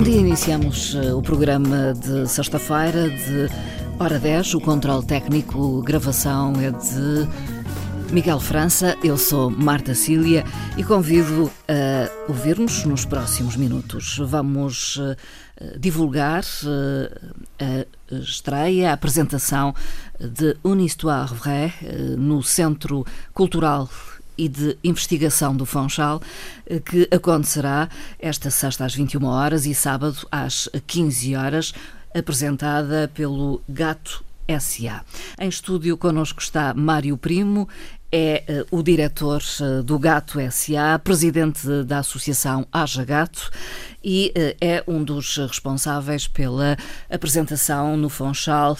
Bom dia, iniciamos eh, o programa de sexta-feira de hora 10. O controle técnico, gravação é de Miguel França. Eu sou Marta Cília e convido a ouvir-nos nos próximos minutos. Vamos eh, divulgar eh, a estreia, a apresentação de Une Histoire Vraie no Centro Cultural e de Investigação do Funchal, eh, que acontecerá esta sexta às 21 horas e sábado às 15 horas, apresentada pelo Gato SA. Em estúdio connosco está Mário Primo, é uh, o diretor uh, do Gato SA, presidente da Associação Haja Gato e uh, é um dos responsáveis pela apresentação no Fonchal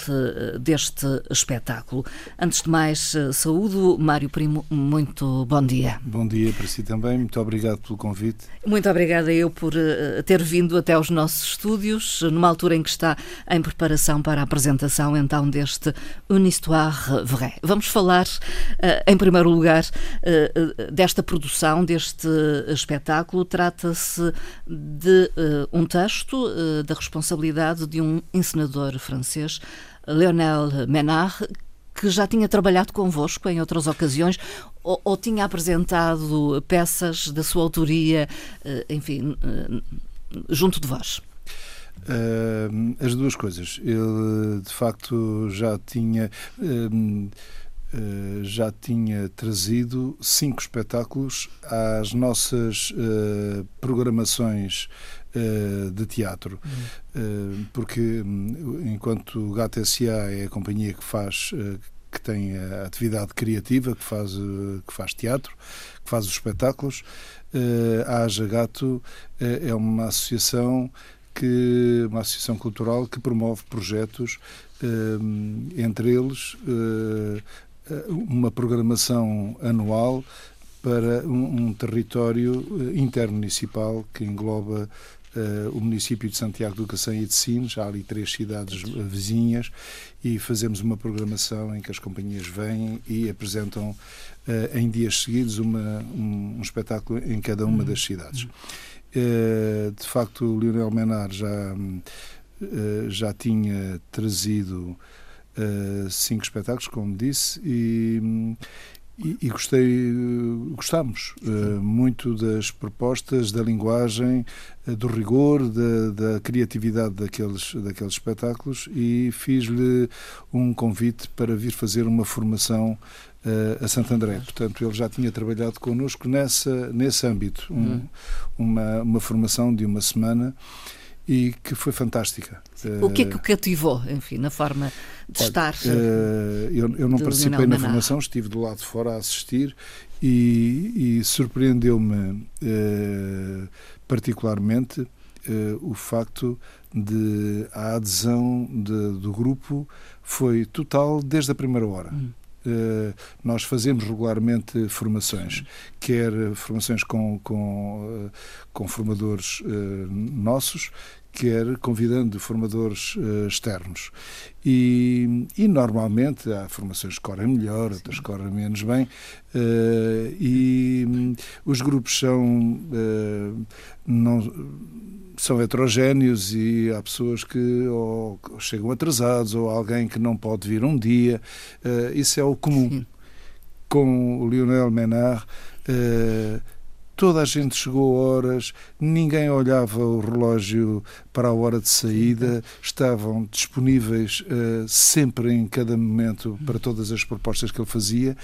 deste espetáculo. Antes de mais, saúdo Mário Primo, muito bom dia. Bom dia para si também, muito obrigado pelo convite. Muito obrigada eu por ter vindo até aos nossos estúdios, numa altura em que está em preparação para a apresentação então deste Une Histoire Vraie. Vamos falar em primeiro lugar, eh, eh, desta produção, deste espetáculo. Trata-se de eh, um texto da responsabilidade de um encenador francês, Lionel Menard, que já tinha trabalhado convosco em outras ocasiões ou, ou, tinha apresentado peças da sua autoria, enfim, junto de vós? Uh, as duas coisas. Ele, de facto, já tinha. Uh, Uh, já tinha trazido cinco espetáculos às nossas uh, programações uh, de teatro, uhum. porque um, enquanto o Gato S.A. é a companhia que faz que tem a atividade criativa, que faz, que faz teatro, que faz os espetáculos, a Aja Gato é uma associação que uma associação cultural que promove projetos entre eles uma programação anual para um, um território eh, intermunicipal que engloba Uh, o município de Santiago do Cacém e de Sines, há ali três cidades vizinhas, e fazemos uma programação em que as companhias vêm e apresentam uh, em dias seguidos uma, um, um, espetáculo em cada uma das cidades. Uh, de facto, o Lionel Menard já, já tinha trazido uh, cinco espetáculos, como disse, e, e, e gostei, gostamos uh, muito das propostas, da linguagem, uh, do rigor, da, da, criatividade daqueles, daqueles espetáculos e fiz-lhe um convite para vir fazer uma formação uh, a Santo André. Portanto, ele já tinha trabalhado connosco nessa, nesse âmbito, um, uhum. uma, uma formação de uma semana e que foi fantástica. O que é que o cativou, enfim, na forma de estar? Uh, eu, eu, não participei na formação, estive do lado de fora a assistir e, e surpreendeu-me uh, particularmente o facto de a adesão de, do grupo foi total desde a primeira hora. Hum. Uh, nós fazemos regularmente formações, quer formações com, com, uh, com formadores uh, nossos, quer convidando formadores uh, externos. E, e, normalmente há formações que correm melhor, outras que correm menos bem, uh, e um, os grupos são, uh, não, são heterogéneos e há pessoas que ou chegam atrasados ou alguém que não pode vir um dia. isso é o comum. Sim. Com o Lionel Menard toda a gente chegou a horas, ninguém olhava o relógio para a hora de saída, estavam disponíveis uh, sempre em cada momento para todas as propostas que ele fazia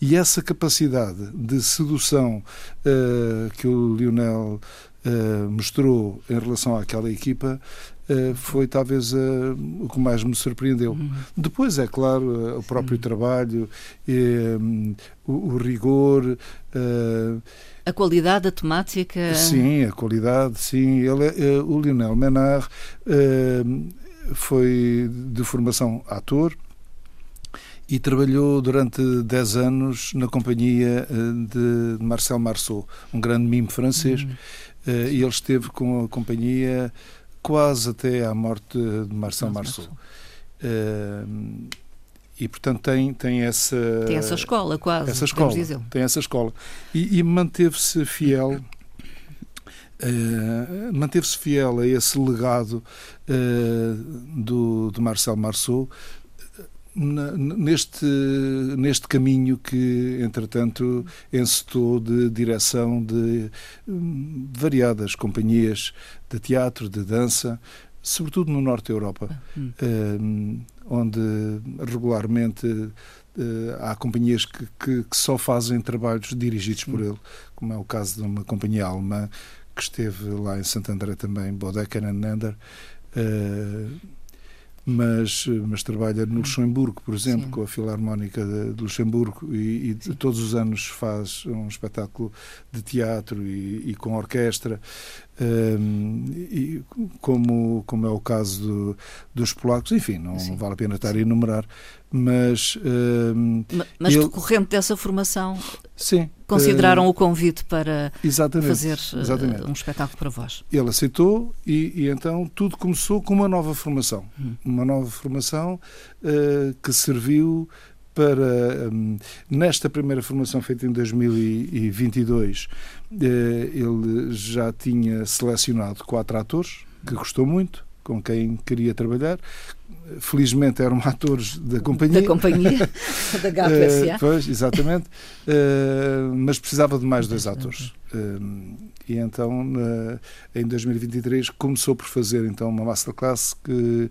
e essa capacidade de sedução uh, que o Lionel uh, mostrou em relação àquela equipa Uh, foi talvez uh, o que mais me surpreendeu. Uhum. Depois, é claro, uh, o próprio trabalho, o, o, rigor. A qualidade da temática. Sim, a qualidade, sim. Ele, é, o Lionel Menard foi de formação ator, e trabalhou durante 10 anos na companhia de Marcel Marceau, um grande mime francês, uhum. e ele esteve com a companhia quase até à morte de Marcel Marceau. Uh, e portanto tem tem essa tem essa escola quase essa escola tem essa escola. E, e manteve-se fiel Uh, Manteve-se fiel a esse legado uh, do, do Marcel Marceau neste, neste caminho que, entretanto, encetou de direção de hum, variadas companhias de teatro, de dança, sobretudo no norte da Europa, hum. hum onde regularmente uh, há companhias que, que, que, só fazem trabalhos dirigidos por hum. ele, como é o caso de uma companhia alemã que esteve lá em Santo André também, Bodecker and Nander. Uh, mas, mas trabalha no Luxemburgo, por exemplo, Sim. com a Filarmónica de, de Luxemburgo e, e todos os anos faz um espetáculo de teatro e, e com orquestra. Um, e como, como é o caso do, dos polacos, enfim, não, não, vale a pena estar a enumerar, mas. Um, mas ele... decorrente dessa formação, sim, consideraram uh, o convite para exatamente, fazer exatamente. um espetáculo para vós. Ele aceitou e, e, então tudo começou com uma nova formação. Hum. Uma nova formação uh, que serviu para, um, nesta primeira formação feita em 2022, eh, ele já tinha selecionado quatro atores, que gostou muito, com quem queria trabalhar. Felizmente eram atores da companhia. Da companhia, da GAP uh, Pois, exatamente. Uh, mas precisava de mais dois atores. Uh, e então, em 2023, começou por fazer então uma masterclass que eh,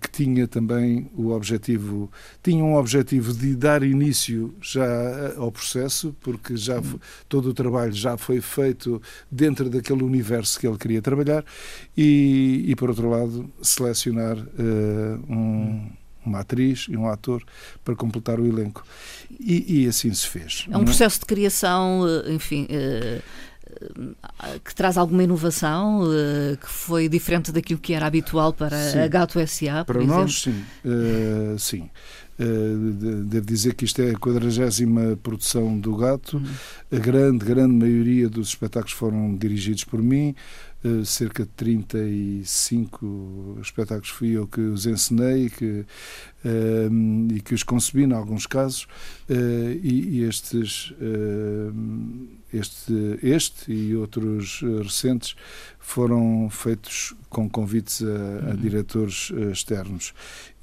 que tinha também o objetivo, tinha um objetivo de dar início já eh, ao processo, porque já uhum. todo o trabalho já foi feito dentro daquele universo que ele queria trabalhar, e, e por outro lado, selecionar uh, um uhum. uma atriz e um ator para completar o elenco. E, e assim se fez. É um processo de criação, enfim. Uh que traz alguma inovação, eh, que foi diferente daquilo que era habitual para sim. a Gato SA, Para exemplo? nós, sim. Uh, sim. Uh, devo dizer que isto é a quadragésima produção do Gato. Uhum. A grande, grande maioria dos espetáculos foram dirigidos por mim. Uh, cerca de 35 espetáculos fui eu que os ensinei que, uh, e que os concebi, em alguns casos. E, e, estes este, este e outros eh, recentes foram feitos com convites a, a uhum. diretores eh, externos.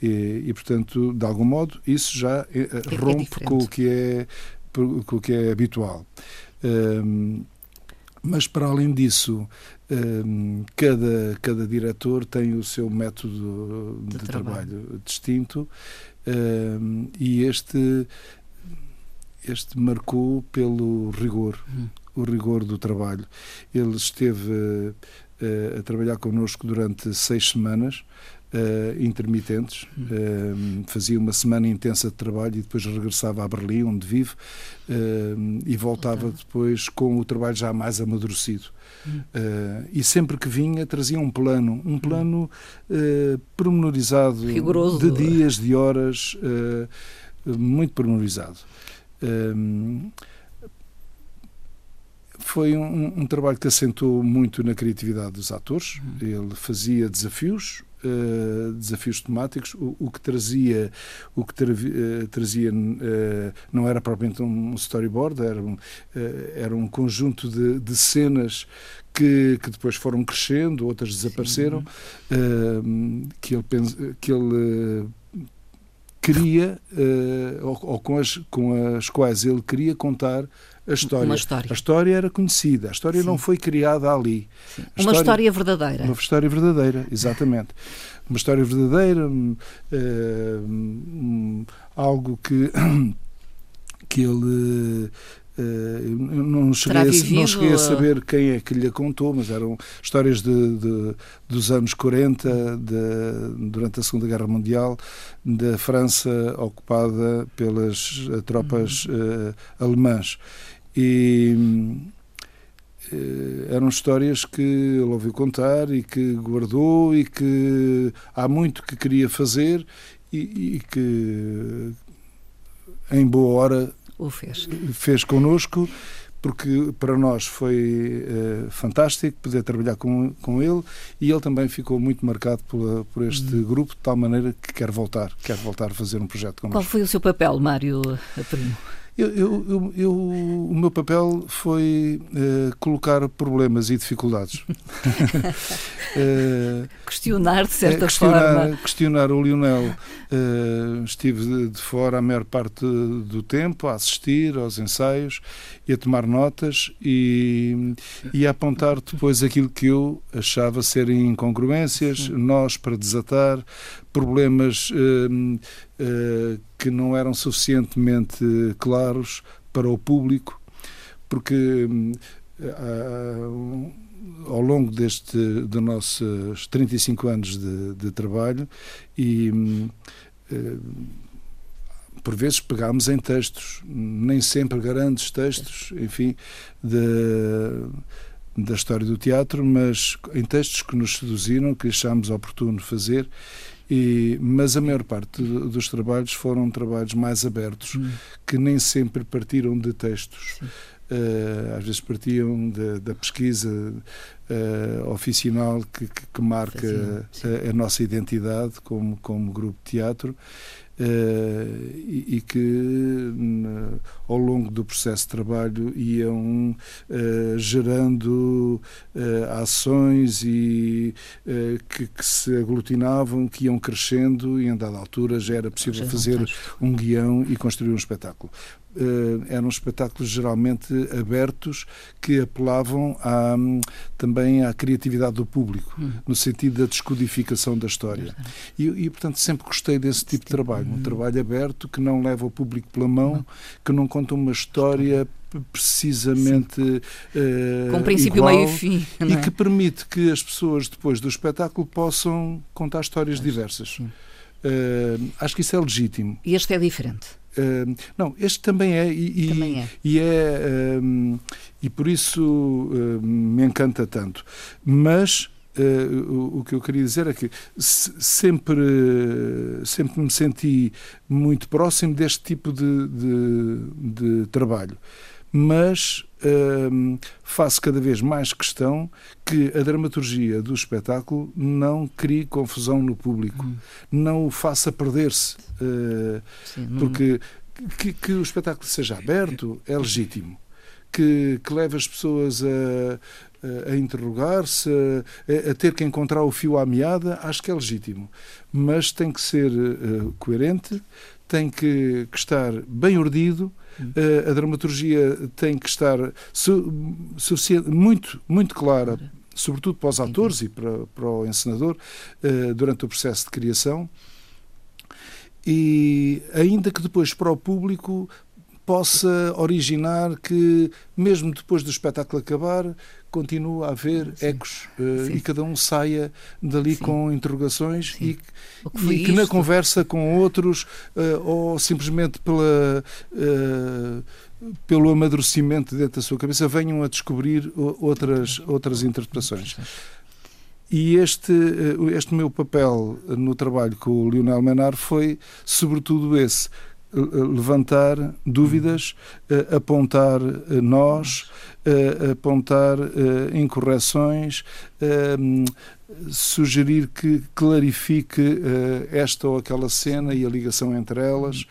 E, e, portanto, de algum modo, isso já eh, é, rompe é com, o que é, com o que é habitual. Um, mas, para além disso, cada, cada diretor tem o seu método de, de trabalho. trabalho. distinto e este este marcou pelo rigor, hum. o rigor do trabalho. Ele esteve uh, a trabalhar connosco durante seis semanas, uh, intermitentes, uh, fazia uma semana intensa de trabalho e depois regressava a Berlim, onde vive, e voltava okay. depois com o trabalho já mais amadurecido. Hum. e sempre que vinha trazia um plano, um plano pormenorizado Rigoroso. de dias, de horas, muito pormenorizado. Um, foi um, um, trabalho que assentou muito na criatividade dos atores. Uhum. Ele fazia desafios, uh, desafios temáticos, o, o, que trazia, o que tra, uh, trazia uh, não era propriamente um storyboard, era um, era um conjunto de, de cenas que, que, depois foram crescendo, outras desapareceram, que ele, que ele queria, ou, ou, com, as, com as quais ele queria contar a história. História. A história era conhecida, a história Sim. não foi criada ali. Uma história, verdadeira. Uma história verdadeira, exatamente. uma história verdadeira, uh, um, algo que, que ele Uh, não, cheguei a, não cheguei a saber quem é que lhe contou, mas eram histórias de, de dos anos 40, de, durante a Segunda Guerra Mundial, da França ocupada pelas uh, tropas uh, alemãs. E eram histórias que ele ouviu contar e que guardou e que há muito que queria fazer e, e que em boa hora o fez. Fez connosco, porque para nós foi uh, fantástico poder trabalhar com, com ele e ele também ficou muito marcado por, por este hum. grupo, de tal maneira que quer voltar, quer voltar a fazer um projeto connosco. Qual foi o seu papel, Mário Primo? Eu, eu, eu, o meu papel foi uh, colocar problemas e dificuldades. uh, questionar, de certa questionar, forma. Questionar o Lionel. Uh, estive de, de, fora a maior parte do tempo a assistir aos ensaios e a tomar notas e, e a apontar depois aquilo que eu achava serem incongruências, nós para desatar, problemas que não eram suficientemente claros para o público, porque uh, ao longo deste de nossos 35 anos de, de trabalho e por vezes pegámos em textos, nem sempre grandes textos, enfim, de, da história do teatro, mas em textos que nos seduziram, que achámos oportuno fazer e, mas a maior parte dos trabalhos foram trabalhos mais abertos, hum. que nem sempre partiram de textos. Uh, às vezes partiam de, da pesquisa uh, oficinal que, que, que marca a, a, nossa identidade como, como grupo de teatro e, e, que ao longo do processo de trabalho iam uh, gerando uh, ações e que, que, se aglutinavam, que iam crescendo e em dada altura já era possível fazer um guião e construir um espetáculo. Uh, eram espetáculos geralmente abertos que apelavam à, também à criatividade do público, hum. no sentido da descodificação da história. E, e, portanto, sempre gostei desse tipo de trabalho. Um hum. trabalho aberto que não leva o público pela mão, que não conta uma história precisamente uh, com princípio, igual, meio e fim e é? que permite que as pessoas depois do espetáculo possam contar histórias diversas. Uh, acho que isso é legítimo. E este é diferente. Uh, não, este também é e, também é. e, é, um, e por isso uh, me encanta tanto. Mas uh, o, o, que eu queria dizer é que sempre, sempre me senti muito próximo deste tipo de, de, de trabalho. Mas faço cada vez mais questão que a dramaturgia do espetáculo não crie confusão no público, hum. não o faça perder-se. Uh, porque que, que, o espetáculo seja aberto é legítimo. Que, que leve as pessoas a, a interrogar-se, a, a, ter que encontrar o fio à meada, acho que é legítimo. Mas tem que ser uh, coerente, tem que, que estar bem urdido Uh, a dramaturgia tem que estar su muito, muito clara, sobretudo para os atores e para, para o encenador, uh, durante o processo de criação. E ainda que depois para o público possa originar que, mesmo depois do espetáculo acabar, continua a haver Sim. ecos uh, e cada um saia dali Sim. com interrogações Sim. e, que, e que na conversa com outros uh, ou simplesmente pela. Uh, pelo amadurecimento dentro da sua cabeça, venham a descobrir outras, outras interpretações. E este, este meu papel no trabalho com o Lionel Menar foi, sobretudo, esse levantar dúvidas, uh, apontar uh, nós, apontar incorreções, ehm, sugerir que clarifique esta ou aquela cena e a ligação entre elas.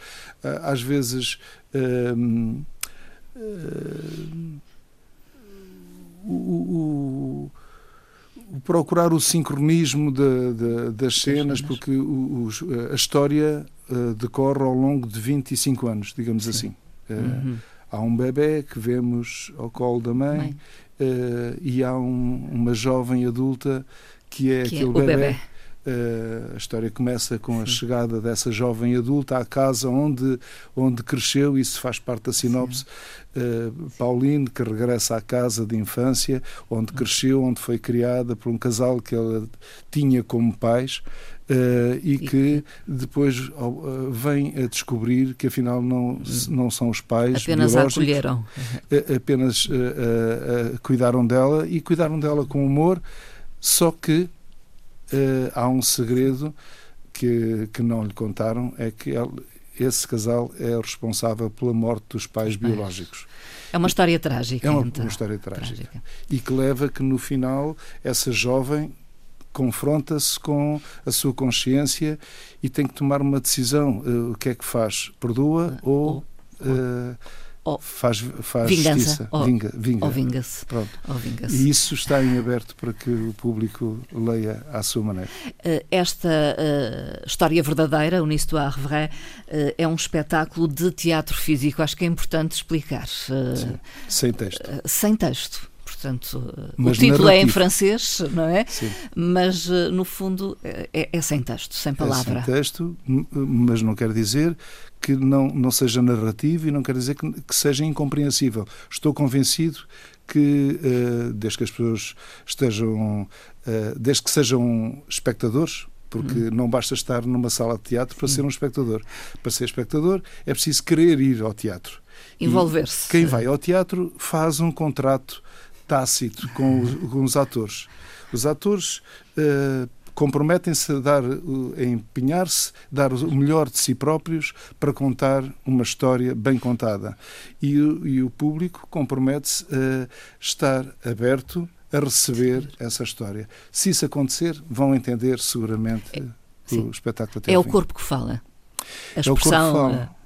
às vezes. Ehm, o, procurar o sincronismo de, de, das cenas, porque a história uh, decorre ao longo de 25 anos, digamos Sim. assim. Uh, uhum. Há um bebê que vemos ao colo da mãe, mãe. Uh, e há um, uma jovem adulta que é que aquele é bebê. bebê. Uh, a história começa com Sim. a chegada dessa jovem adulta à casa onde, onde cresceu, isso faz parte da sinopse. Uh, Pauline, que regressa à casa de infância, onde cresceu, onde foi criada por um casal que ela tinha como pais. Uh, e, que depois uh, vem a descobrir que afinal não, não são os pais apenas a acolheram apenas cuidaram dela e cuidaram dela com humor só que há um segredo que, que não lhe contaram, é que ele, esse casal é responsável pela morte dos pais biológicos. É uma história trágica. É uma, então. uma história trágica. trágica. E que leva que no final essa jovem confronta-se com a sua consciência e tem que tomar uma decisão. Uh, o que é que faz? Perdoa ou, ou uh, oh, faz, faz vingança, justiça. Ou, vinga, vinga. Ou vinga-se. Ou vinga e isso está em aberto para que o público leia à sua maneira. Uh, esta uh, história verdadeira, Une histoire vraie, uh, é um espetáculo de teatro físico. Acho que é importante explicar. Sim, sem texto. sem texto portanto, Mas o título narrativo. é em francês, não é? Sim. Mas, no fundo, é, é, sem texto, sem palavra. É sem texto, mas não quer dizer que não, não seja narrativo e não quer dizer que, que seja incompreensível. Estou convencido que, uh, desde que as pessoas estejam, uh, desde que sejam espectadores, porque hum. não basta estar numa sala de teatro para Sim. ser um espectador. Para ser espectador é preciso querer ir ao teatro. Envolver-se. Quem vai ao teatro faz um contrato tácito com os, com os atores. Os atores uh, comprometem-se a dar, a empenhar-se, dar o melhor de si próprios para contar uma história bem contada. E, e o público compromete-se a estar aberto a receber essa história. Se isso acontecer, vão entender seguramente é, o espetáculo até É o corpo que fala. A expressão... É o corpo que fala.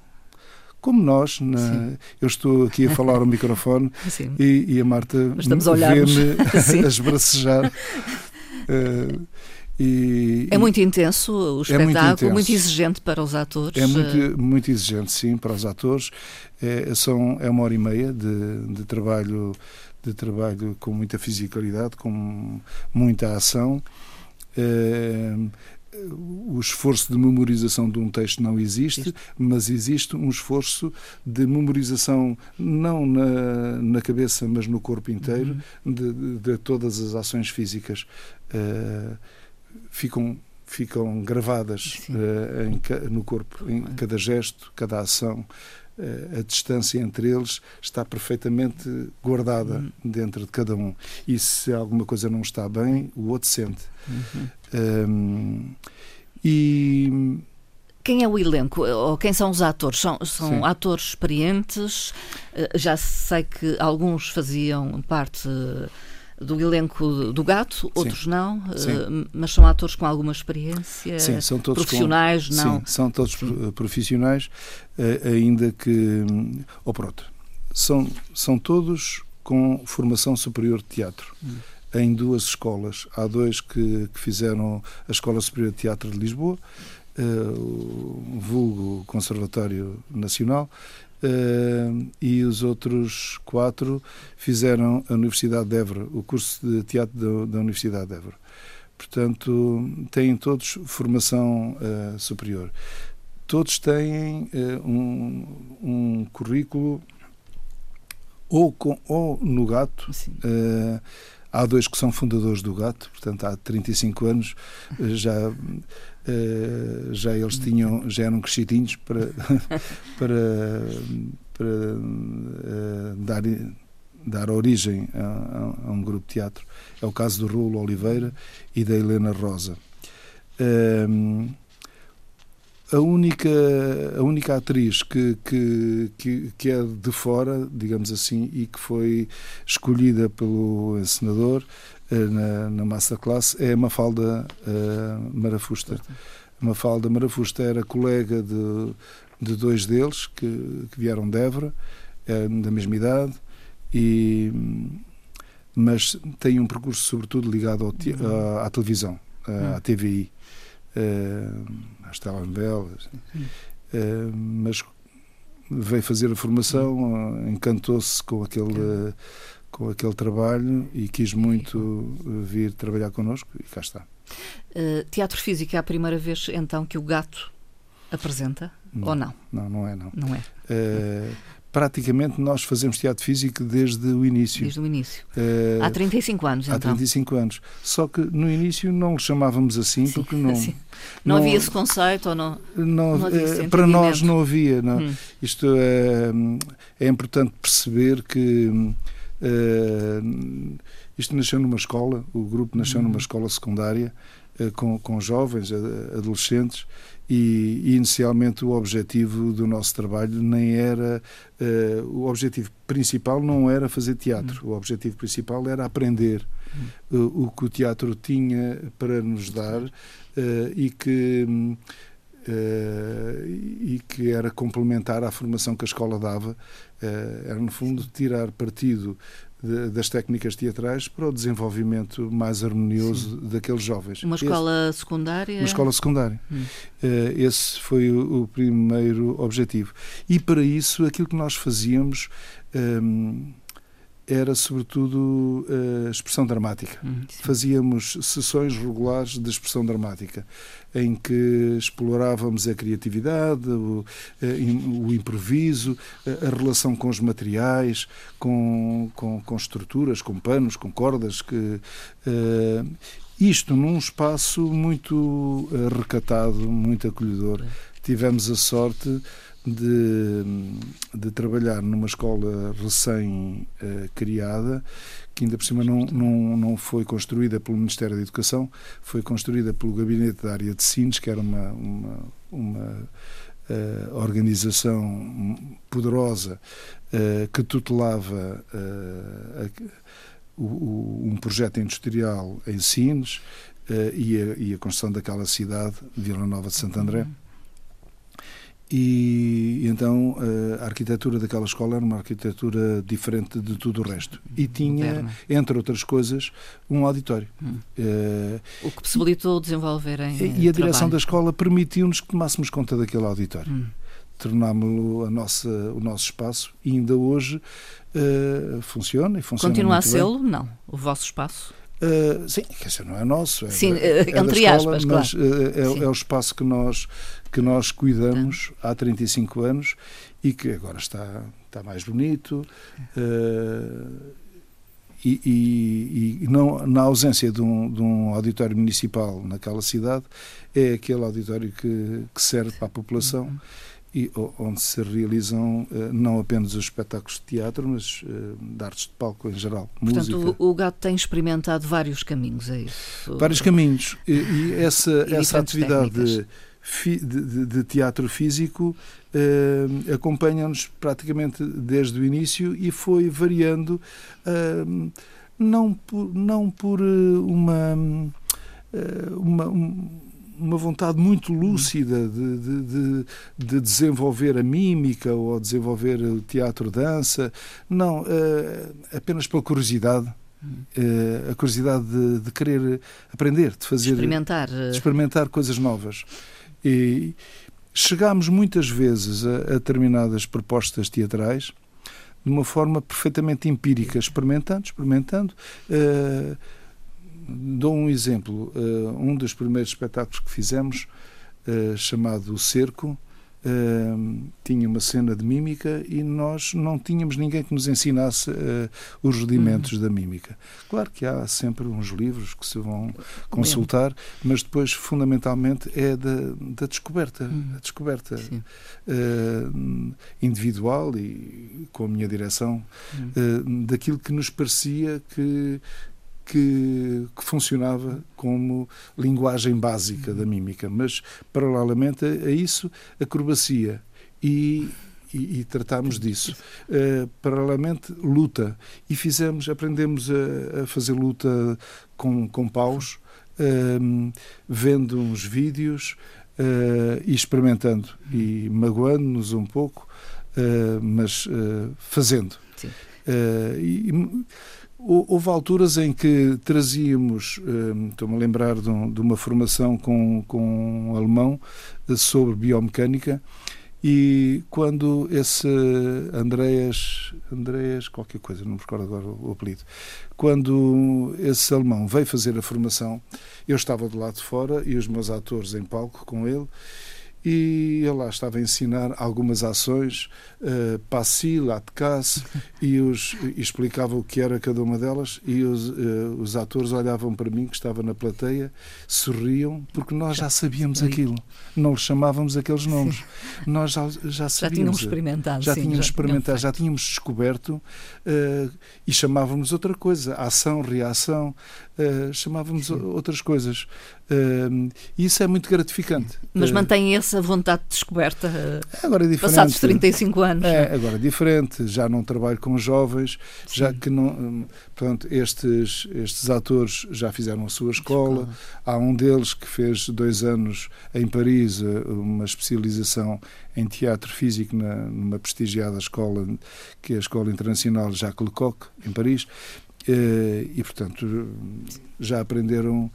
Como nós, na... eu estou aqui a falar ao microfone e, e, a Marta vê-me a esbracejar. Uh, E, é muito intenso o espetáculo, é muito, intenso. muito, exigente para os atores. É muito, muito exigente, sim, para os atores. É, são, é uma hora e meia de, de trabalho de trabalho com muita fisicalidade, com muita ação. É, o esforço de memorização de um texto não existe, mas existe um esforço de memorização não na, na cabeça, mas no corpo inteiro, uhum. de, de, de, todas as ações físicas. Uh, ficam ficam gravadas uh, em, no corpo, em cada gesto, cada ação. Uh, a distância entre eles está perfeitamente guardada uhum. dentro de cada um. E se alguma coisa não está bem, o outro sente. Uhum. Um, e. Quem é o elenco? Ou quem são os atores? São, são atores experientes? Eh, já sei que alguns faziam parte do elenco do Gato, outros Sim. não, Sim. Eh, mas são atores com alguma experiência, Sim, são todos profissionais, com, não? Sim, são todos Sim. profissionais, eh, ainda que, ou pronto, são, são todos com formação superior de teatro. Hum. Em duas escolas. Há dois que, que, fizeram a Escola Superior de Teatro de Lisboa, uh, o vulgo Conservatório Nacional, Uh, e os outros quatro fizeram a Universidade de Évora, o curso de teatro da, da Universidade de Évora. Portanto, têm todos formação uh, superior. Todos têm uh, um, um, currículo ou, com, ou no gato. Há dois que são fundadores do gato, portanto, há 35 anos já Uh, já eles tinham já eram crescidinhos para para, para uh, dar dar origem a, a, um grupo de teatro. É o caso do Rulo Oliveira e da Helena Rosa. Uh, a única a única atriz que, que, que, que é de fora digamos assim e que foi escolhida pelo encenador eh, na, na masterclass é a Mafalda uh, Marafusta. Mafalda Marafusta era colega de, de dois deles que, que vieram de Évora, é, da mesma idade, e, mas tem um percurso sobretudo ligado ao, uhum. à, à, televisão, à, à TVI, às telenovelas, uh, mas veio fazer a formação, encantou-se com aquele com aquele trabalho e quis muito vir trabalhar connosco e cá está. Uh, teatro físico é a primeira vez então que o gato apresenta não, ou não? Não, não é não. Não é. Uh, praticamente nós fazemos teatro físico desde o início. Desde o início. Uh, há 35 anos, então. Há 35 anos. Só que no início não o chamávamos assim, sim, porque não, não. Não, havia esse conceito ou não? não, não para nós não havia. Não. Hum. Isto é, é importante perceber que Uh, isto nasceu numa escola, o grupo nasceu numa uhum. escola secundária com, com jovens, adolescentes, e, e, inicialmente o objetivo do nosso trabalho nem era. Uh, o objetivo principal não era fazer teatro, uhum. o objetivo principal era aprender o que o teatro tinha para nos dar e que. Uh, e que era complementar à formação que a escola dava, uh, era no fundo tirar partido das técnicas teatrais para o desenvolvimento mais harmonioso Sim. daqueles jovens. Uma escola esse, secundária? Uma escola secundária. Hum. Uh, esse foi o, o, primeiro objetivo. E para isso, aquilo que nós fazíamos. Um, era sobretudo a expressão dramática. Hum, Fazíamos sessões regulares de expressão dramática, em que explorávamos a criatividade, o, eh, o improviso, a relação com os materiais, com, com, com estruturas, com panos, com cordas, que uh, isto num espaço muito uh, recatado, muito acolhedor. Tivemos a sorte de, de trabalhar numa escola recém-criada, que ainda por cima não, não, não foi construída pelo Ministério da Educação, foi construída pelo Gabinete da Área de Sines, que era uma, uma, uma uh, organização poderosa uh, que tutelava uh, a, o, um projeto industrial em Sines e a, e, a, construção daquela cidade, Vila Nova de Santo André. Uhum e então eh, a arquitetura daquela escola era uma arquitetura diferente de tudo o resto. E tinha, Moderna. entre outras coisas, um auditório. Hum. Uh, o que possibilitou desenvolverem. E a direção da escola permitiu-nos que tomássemos conta daquele auditório. Hum. Tornámos-lo o nosso espaço e ainda hoje uh, funciona e funciona. Continua a ser Não. O vosso espaço? Uh, sim, que esse não é nosso, é, sim, é, é entre escola, aspas, mas claro. é, é, o espaço que nós, que nós cuidamos há 35 anos e que agora está, está mais bonito. Uh, e, e, e, não, na ausência de um, de um, auditório municipal naquela cidade, é aquele auditório que, que serve para a população. Uhum e onde se realizam eh, não apenas os espetáculos de teatro, mas eh, de artes de palco em geral. Portanto, música. o Gato tem experimentado vários caminhos, é isso? Vários caminhos. E, e essa, e essa atividade de, de, de, teatro físico eh, acompanha-nos praticamente desde o início e foi variando, eh, não por, não por uma. uma um, uma vontade muito lúcida de, de, de, de, desenvolver a mímica ou desenvolver o teatro-dança. Não, uh, apenas pela curiosidade. Uh, a curiosidade de, de, querer aprender, de fazer. Experimentar. De experimentar coisas novas. E chegámos muitas vezes a, a determinadas propostas teatrais de uma forma perfeitamente empírica, experimentando, experimentando. Uh, Dou um exemplo. Uh, um dos primeiros espetáculos que fizemos, uh, chamado O Cerco, uh, tinha uma cena de mímica e nós não tínhamos ninguém que nos ensinasse os rudimentos uhum. da mímica. Claro que há sempre uns livros que se vão consultar, mas depois, fundamentalmente, é da, da descoberta, uhum. a descoberta individual e com a minha direção uhum. daquilo que nos parecia que que, que, funcionava como linguagem básica da mímica, mas paralelamente a, isso, acrobacia. E, e, e tratámos disso. Uh, paralelamente, luta. E fizemos, aprendemos a, a fazer luta com, com paus, uh, vendo uns vídeos uh, e experimentando. E magoando-nos um pouco, mas fazendo. E, Houve alturas em que trazíamos, hum, estou-me a lembrar de, uma formação com, com um alemão eh, sobre biomecânica, e quando esse Andreas, Andreas, qualquer coisa, não me recordo agora o apelido, quando esse alemão veio fazer a formação, eu estava do lado de fora e os meus atores em palco com ele, e ele lá estava a ensinar algumas ações, uh, passi, latcasse, e, os, e explicava o que era cada uma delas, e os, uh, os atores olhavam para mim, que estava na plateia, sorriam, porque nós já sabíamos aquilo, não lhes chamávamos aqueles nomes, nós já, já sabíamos. Já tínhamos experimentado. Já sim, tínhamos já experimentado, já tínhamos descoberto, uh, e chamávamos outra coisa, ação, reação, chamávamos sim. outras coisas. Isso é muito gratificante. Mas mantém esse essa vontade de descoberta agora é diferente. passados 35 anos. É, agora é diferente. Já não trabalho com jovens, Sim. já que não. Portanto, estes, estes atores já fizeram a sua escola. escola. Há um deles que fez dois anos em Paris uma especialização em teatro físico na, numa prestigiada escola, que é a Escola Internacional Jacques Lecoq, em Paris. Eh, e, portanto, já aprenderam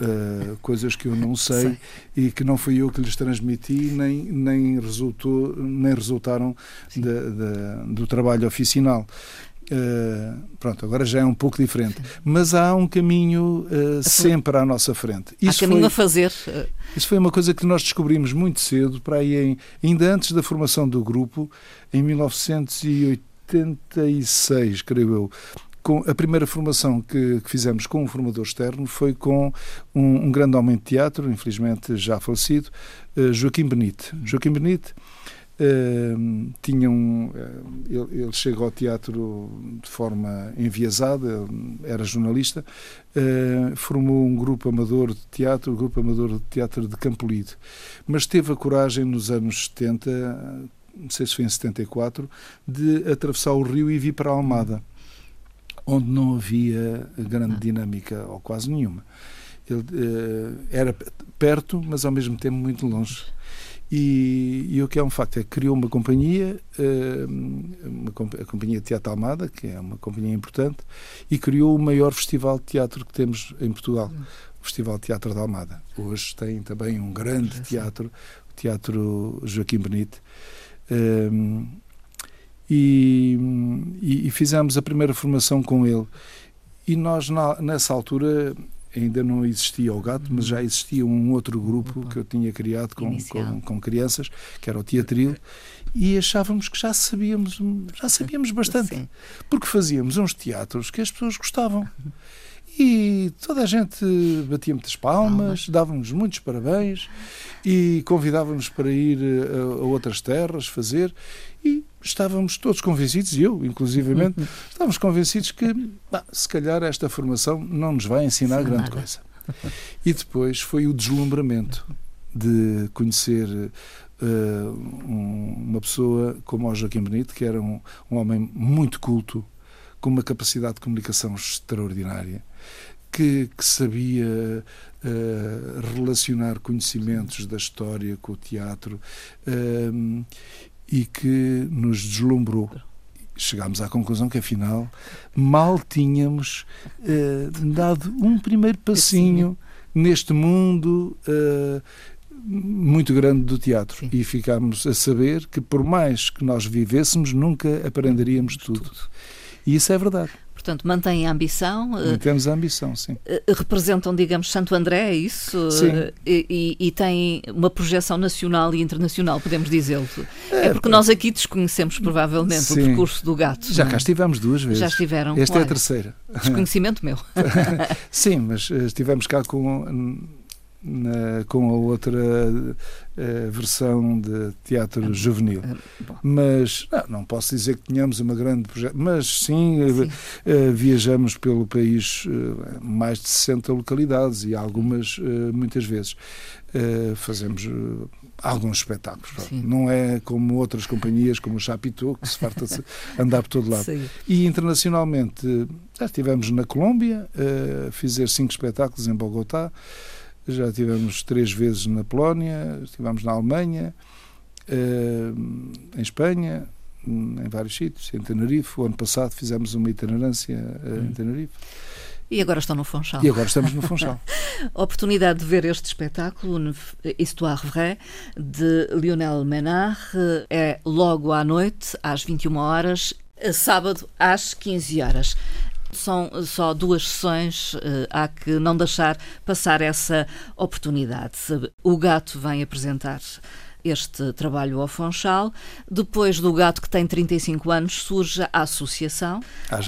Uh, coisas que eu não sei, sei, e que não fui eu que lhes transmiti nem, nem, resultou, nem resultaram de, de, do trabalho oficinal. Uh, pronto, agora já é um pouco diferente, mas há um caminho uh, sempre à nossa frente. Isso há caminho foi, a fazer. Isso foi uma coisa que nós descobrimos muito cedo, para aí em, ainda antes da formação do grupo, em 1986, creio eu com a primeira formação que, que, fizemos com um formador externo foi com um, um, grande homem de teatro, infelizmente já falecido, uh, Joaquim Benite. Joaquim Benite uh, tinha um, uh, ele, ele chega ao teatro de forma enviesada, era jornalista, formou um grupo amador de teatro, o um grupo amador de teatro de Campolide, mas teve a coragem nos anos 70, não sei se foi em 74, de atravessar o rio e vir para a Almada onde não havia grande ah. dinâmica, ou quase nenhuma. Ele uh, era perto, mas ao mesmo tempo muito longe. E, e, o que é um facto é que criou uma companhia, uh, uma, a Companhia Teatro Almada, que é uma companhia importante, e criou o maior festival de teatro que temos em Portugal, o Festival de Teatro da Almada. Hoje tem também um grande teatro, o Teatro Joaquim Benite. Uh, e, e, fizemos a primeira formação com ele. E nós, na, nessa altura, ainda não existia o gato, mas já existia um outro grupo que eu tinha criado com, com, com, crianças, que era o Teatril, e achávamos que já sabíamos, já sabíamos bastante, porque fazíamos uns teatros que as pessoas gostavam. E toda a gente batia muitas palmas, dava-nos muitos parabéns e convidava-nos para ir a, a outras terras fazer. E estávamos todos convencidos, e eu, inclusivamente, estávamos convencidos que, bah, se calhar, esta formação não nos vai ensinar Sim, grande nada. coisa. E depois foi o deslumbramento de conhecer uh, um, uma pessoa como o Joaquim Benito, que era um, um homem muito culto, com uma capacidade de comunicação extraordinária, que, que sabia uh, relacionar conhecimentos da história com o teatro. Uh, e que nos deslumbrou. Chegámos à conclusão que, afinal, mal tínhamos uh, dado um primeiro passinho neste mundo uh, muito grande do teatro. Sim. E ficámos a saber que, por mais que nós vivêssemos, nunca aprenderíamos tudo. E isso é verdade. Portanto, mantêm a ambição. Eh, Mantemos a ambição, sim. Eh, representam, digamos, Santo André, é isso? Sim. E, e, e têm uma projeção nacional e internacional, podemos dizê-lo. É, é porque nós aqui desconhecemos, provavelmente, sim. o percurso do gato. Já cá estivemos duas vezes. Já estiveram. Esta Olha, é a terceira. Desconhecimento meu. sim, mas eh, estivemos cá com na, com a outra uh, versão de teatro ah, juvenil. Uh, mas não, não, posso dizer que tenhamos uma grande projeto, mas sim, sim. Uh, viajamos pelo país mais de 60 localidades e algumas muitas vezes. fazemos alguns espetáculos. Sim. Não é como outras companhias, como o Chapitão, que se farta de andar por todo lado. Sim. E internacionalmente, já estivemos na Colômbia, uh, fizer cinco espetáculos em Bogotá, já tivemos três vezes na Polónia, estivemos na Alemanha, eh, em Espanha, em vários sítios, em Tenerife. O ano passado fizemos uma itinerância eh, em. Tenerife. E agora estão no Funchal. E agora estamos no Funchal. oportunidade de ver este espetáculo, Histoire Vraie, de Lionel Menard, é logo à noite, às 21 horas, sábado às 15 horas. São só duas sessões, eh, há que não deixar passar essa oportunidade. O gato vem apresentar este trabalho ao Fonchal. Depois do gato, que tem 35 anos, surge a associação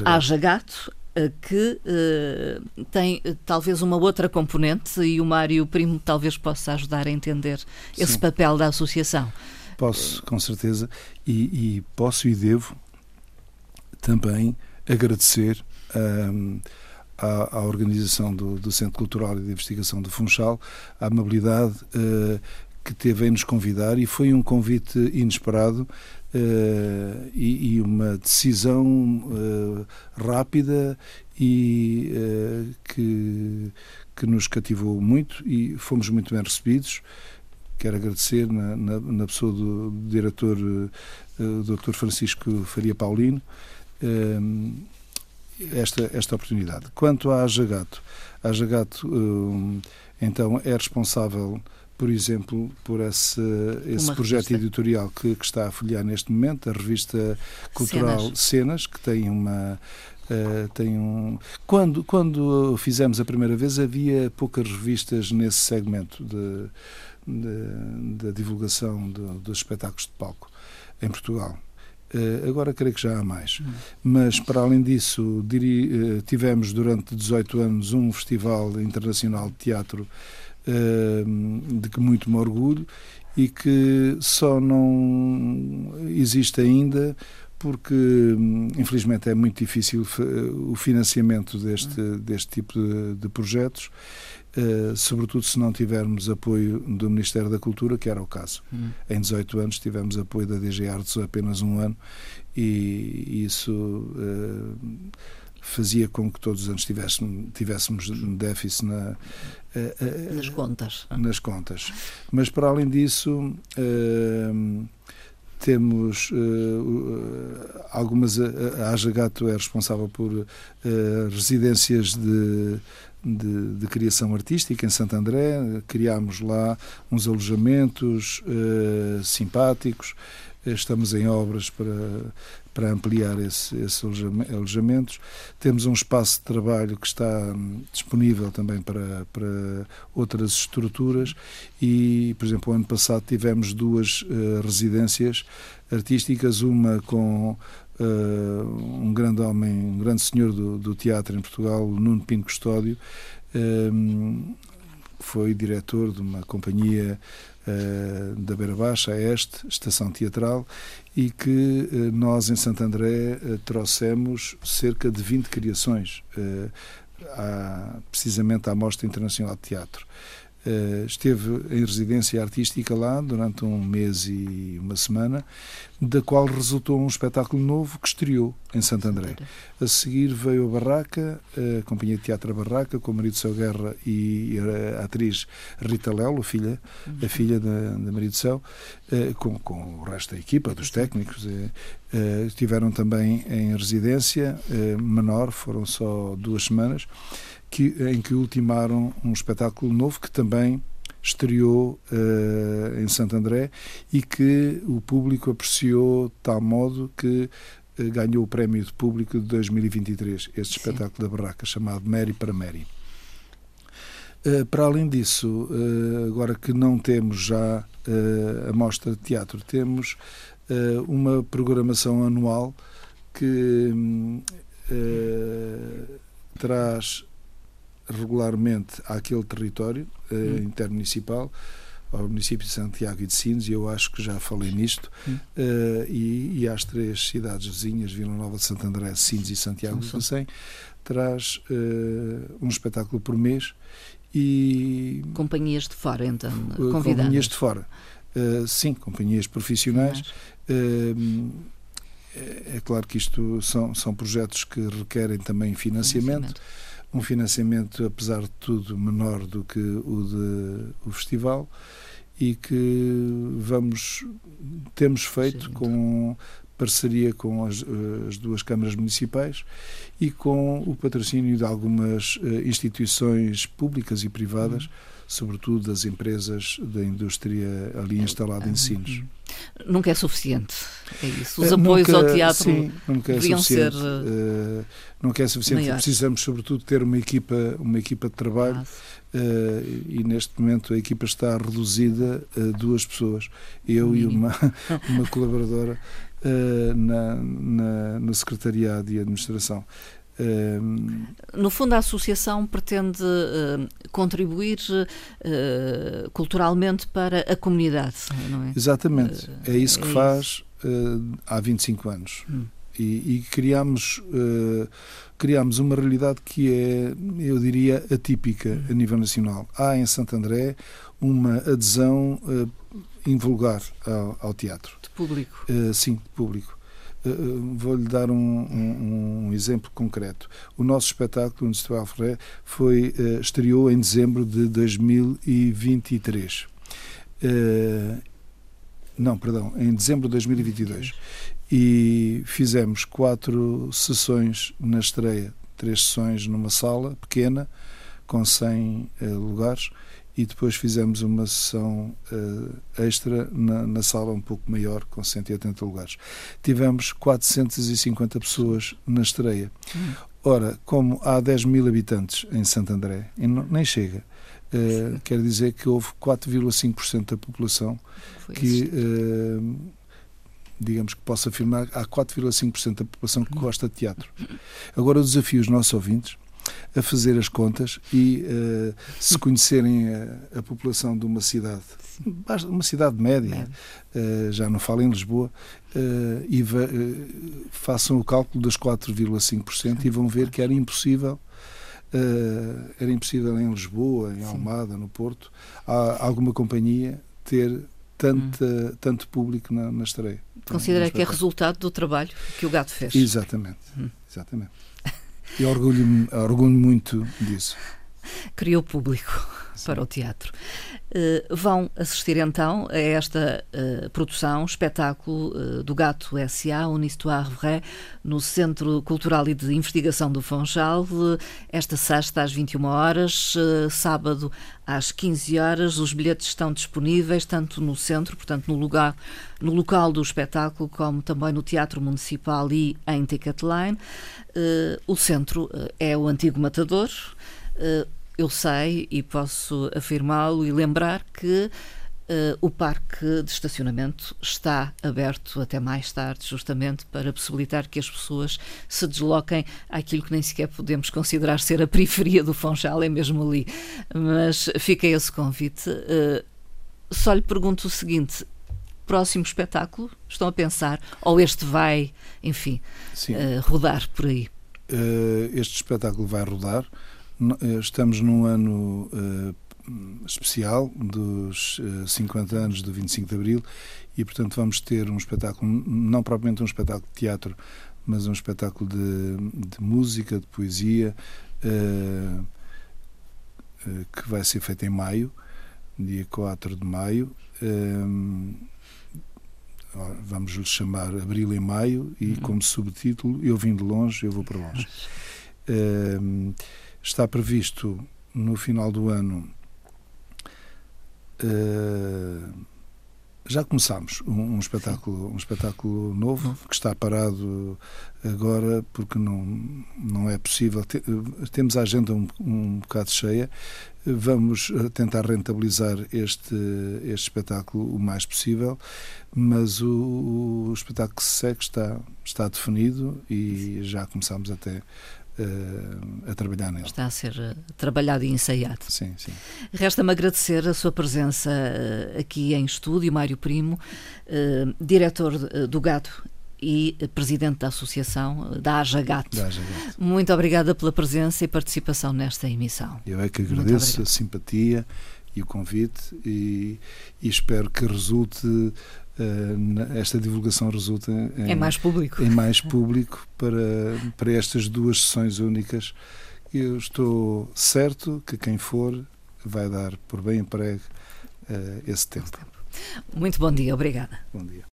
Haja Gato, eh, que uh, tem talvez uma outra componente e o Mário Primo talvez possa ajudar a entender esse Sim. papel da associação. Posso, com certeza, e, e posso e devo também agradecer à, à, organização do, do, Centro Cultural e de Investigação do Funchal, a amabilidade uh, que teve em nos convidar e foi um convite inesperado uh, e, e, uma decisão uh, rápida e que, que nos cativou muito e fomos muito bem recebidos. Quero agradecer na, na, na pessoa do, do diretor, uh, Dr. Francisco Faria Paulino, esta, esta oportunidade. Quanto à Jagato, a Jagato então é responsável por exemplo, por esse, esse projeto revista. editorial que, que, está a folhear neste momento, a revista cultural Cenas, Cenas que tem uma. Uh, tem um... quando, quando fizemos a primeira vez, havia poucas revistas nesse segmento da divulgação de, dos espetáculos de palco em Portugal. Uh, agora creio que já há mais. Hum. Mas, para além disso, diri, uh, tivemos durante 18 anos um festival internacional de teatro de que muito me orgulho e que só não existe ainda porque infelizmente é muito difícil o financiamento deste, deste tipo de, de projetos, uh, sobretudo se não tivermos apoio do Ministério da Cultura, que era o caso. Uhum. Em 18 anos tivemos apoio da DG Artes apenas um ano e isso uh, fazia com que todos os anos tivéssemos, tivéssemos déficit na, eh, eh, nas contas. Nas contas. Mas, para além disso, uh, temos uh, algumas. A Gato é responsável por uh, residências de, de, de, criação artística em Santo André. Criámos lá uns alojamentos simpáticos. Estamos em obras para para ampliar esse, esses alojamentos. Temos um espaço de trabalho que está hum, disponível também para, para outras estruturas e, por exemplo, o ano passado tivemos duas uh, residências artísticas, uma com uh, um grande homem, um grande senhor do, do teatro em Portugal, Nuno Pinto Custódio, um, foi diretor de uma companhia uh, da Beira Baixa, a Este, Estação Teatral, e que nós em Santo André trouxemos cerca de 20 criações, precisamente à Mostra Internacional de Teatro. Uh, esteve em residência artística lá durante um mês e uma semana, da qual resultou um espetáculo novo que estreou em Santo André. A seguir veio a Barraca, a Companhia de Teatro Barraca, com o marido Céu Guerra e a atriz Rita Lelo, a filha, a filha da, da marido Céu, uh, com, com o resto da equipa, dos técnicos. Uh, estiveram também em residência menor, foram só duas semanas que, em que ultimaram um espetáculo novo que também estreou uh, em Santo André e que o público apreciou de tal modo que uh, ganhou o prémio de público de 2023, este Sim. espetáculo da Barraca, chamado Mary para Mary. Uh, para além disso, agora que não temos já a mostra de teatro, temos uma programação anual que traz regularmente àquele território uh, hum. intermunicipal, ao município de Santiago e de Sines, e eu acho que já falei nisto, hum. uh, e, e, às três cidades vizinhas, Vila Nova de Santo André, Sines e Santiago de Cacém, traz uh, um espetáculo por mês e... Companhias de fora, então, convidadas. Companhias de fora. Uh, sim, companhias profissionais. Uh, é claro que isto são, são projetos que requerem também financiamento. financiamento um financiamento, apesar de tudo, menor do que o de o festival e que vamos temos feito Sim, com parceria com as, as, duas câmaras municipais e com o patrocínio de algumas uh, instituições públicas e privadas, uhum. sobretudo das empresas da indústria ali instalada em Sinos. Uhum. Nunca é suficiente, é isso. Os apoios nunca, ao teatro sim, nunca é ser. Uh, nunca é suficiente. Maiores. Precisamos, sobretudo, ter uma equipa, uma equipa de trabalho. Uh, e neste momento a equipa está reduzida a duas pessoas, eu e uma, uma colaboradora uh, na, na, no secretariado e administração. No fundo, a associação pretende contribuir culturalmente para a comunidade, não é? Exatamente. é isso que é faz isso. Há 25 anos. Hum. e, e criámos, uh, criámos uma realidade que é, eu diria, atípica a nível nacional. Há em Santo André uma adesão uh, invulgar ao, ao, teatro. De público? Uh, sim, de público. Uh, Vou-lhe dar um, um, um, exemplo concreto. O nosso espetáculo, o Instituto Alfré, foi, uh, estreou em dezembro de 2023. Uh, não, perdão, em dezembro de 2022. E fizemos quatro sessões na estreia, três sessões numa sala pequena, com 100 lugares, e depois fizemos uma sessão uh, extra na, na, sala um pouco maior, com 180 lugares. Tivemos 450 pessoas na estreia. Hum. Ora, como há 10 mil habitantes em Santo André, nem chega, uh, quer dizer que houve 4,5% da população Foi que. Uh, digamos que posso afirmar, há 4,5% da população que gosta de teatro. Agora, eu desafio os nossos ouvintes a fazer as contas e uh, se conhecerem a, a, população de uma cidade, uma cidade média, uh, já não falo em Lisboa, uh, e façam o cálculo dos 4,5% e vão ver que era impossível. Era impossível em Lisboa, em Almada, no Porto, há alguma companhia ter tanto, hum. tanto público na, na estreia. Considera que é resultado do trabalho que o gato fez. Exatamente, hum. exatamente. E orgulho-me orgulho muito disso. Criou público Sim. Para o teatro. Uh, vão assistir então a esta uh, produção, espetáculo uh, do Gato S.A., Une Histoire Vraie, no Centro Cultural e de Investigação do Funchal, esta sexta às 21 horas, sábado às 15 horas. Os bilhetes estão disponíveis tanto no centro, portanto no lugar, no local do espetáculo, como também no Teatro Municipal e em Ticketline. o centro é o antigo Matador eu sei e posso afirmá-lo e lembrar que Uh, o parque de estacionamento está aberto até mais tarde, justamente para possibilitar que as pessoas se desloquem àquilo que nem sequer podemos considerar ser a periferia do Funchal, é mesmo ali. Mas fica esse convite. Uh, só lhe pergunto o seguinte: próximo espetáculo estão a pensar? Ou este vai, enfim, uh, rodar por aí? este espetáculo vai rodar. Eh, estamos num ano uh, especial dos uh, 50 anos do 25 de Abril e, portanto, vamos ter um espetáculo, não propriamente um espetáculo de teatro, mas um espetáculo de, de música, de poesia, uh, que vai ser feito em maio, dia 4 de maio. vamos lhe chamar Abril e Maio e, uhum. como subtítulo, Eu vim de longe, eu vou para longe. Está previsto no final do ano. Uh, já começámos um, um, espetáculo um espetáculo novo que está parado agora porque não não é possível temos a agenda um, um bocado cheia vamos eh, tentar rentabilizar este este espetáculo o mais possível mas o, o espetáculo que se segue está está definido e já começámos até a trabalhar nele. Está a ser uh, trabalhado e ensaiado. Sim, sim. Resta-me agradecer a sua presença uh, aqui em estúdio, Mário Primo, diretor do Gato e presidente da associação da Aja Gato. Da Aja Gato. Muito obrigada pela presença e participação nesta emissão. Eu é que agradeço a simpatia e o convite e, e espero que resulte esta divulgação resulte em, é mais público. em mais público para para estas duas sessões únicas. Eu estou certo que quem for vai dar por bem emprego uh, esse tempo. Muito bom dia obrigada. Bom dia